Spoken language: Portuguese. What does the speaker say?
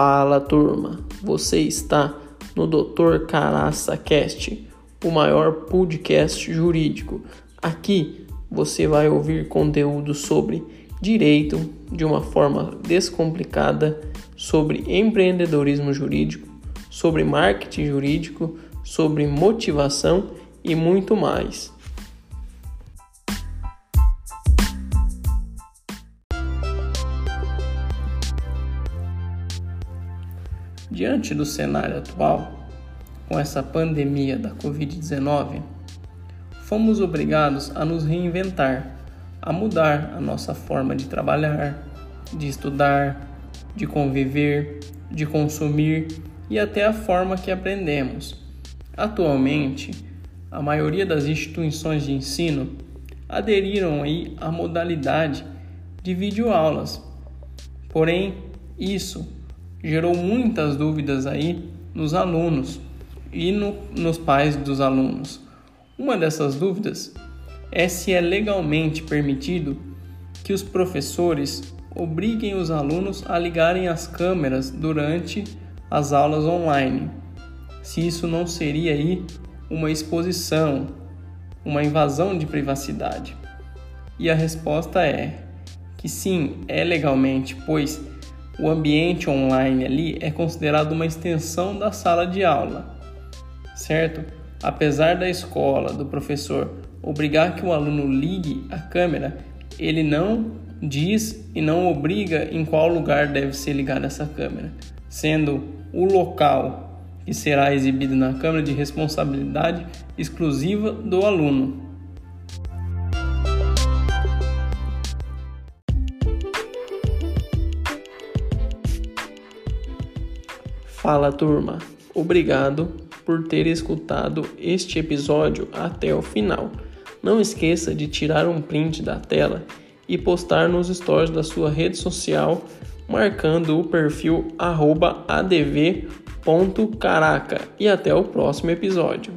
Fala turma, você está no Dr. Caraça Cast, o maior podcast jurídico. Aqui você vai ouvir conteúdo sobre direito de uma forma descomplicada, sobre empreendedorismo jurídico, sobre marketing jurídico, sobre motivação e muito mais. Diante do cenário atual, com essa pandemia da Covid-19, fomos obrigados a nos reinventar, a mudar a nossa forma de trabalhar, de estudar, de conviver, de consumir e até a forma que aprendemos. Atualmente, a maioria das instituições de ensino aderiram aí à modalidade de videoaulas. Porém, isso gerou muitas dúvidas aí nos alunos e no, nos pais dos alunos. Uma dessas dúvidas é se é legalmente permitido que os professores obriguem os alunos a ligarem as câmeras durante as aulas online. Se isso não seria aí uma exposição, uma invasão de privacidade. E a resposta é que sim, é legalmente, pois o ambiente online ali é considerado uma extensão da sala de aula, certo? Apesar da escola, do professor obrigar que o aluno ligue a câmera, ele não diz e não obriga em qual lugar deve ser ligada essa câmera, sendo o local que será exibido na câmera de responsabilidade exclusiva do aluno. Fala turma, obrigado por ter escutado este episódio até o final. Não esqueça de tirar um print da tela e postar nos stories da sua rede social marcando o perfil adv.caraca e até o próximo episódio.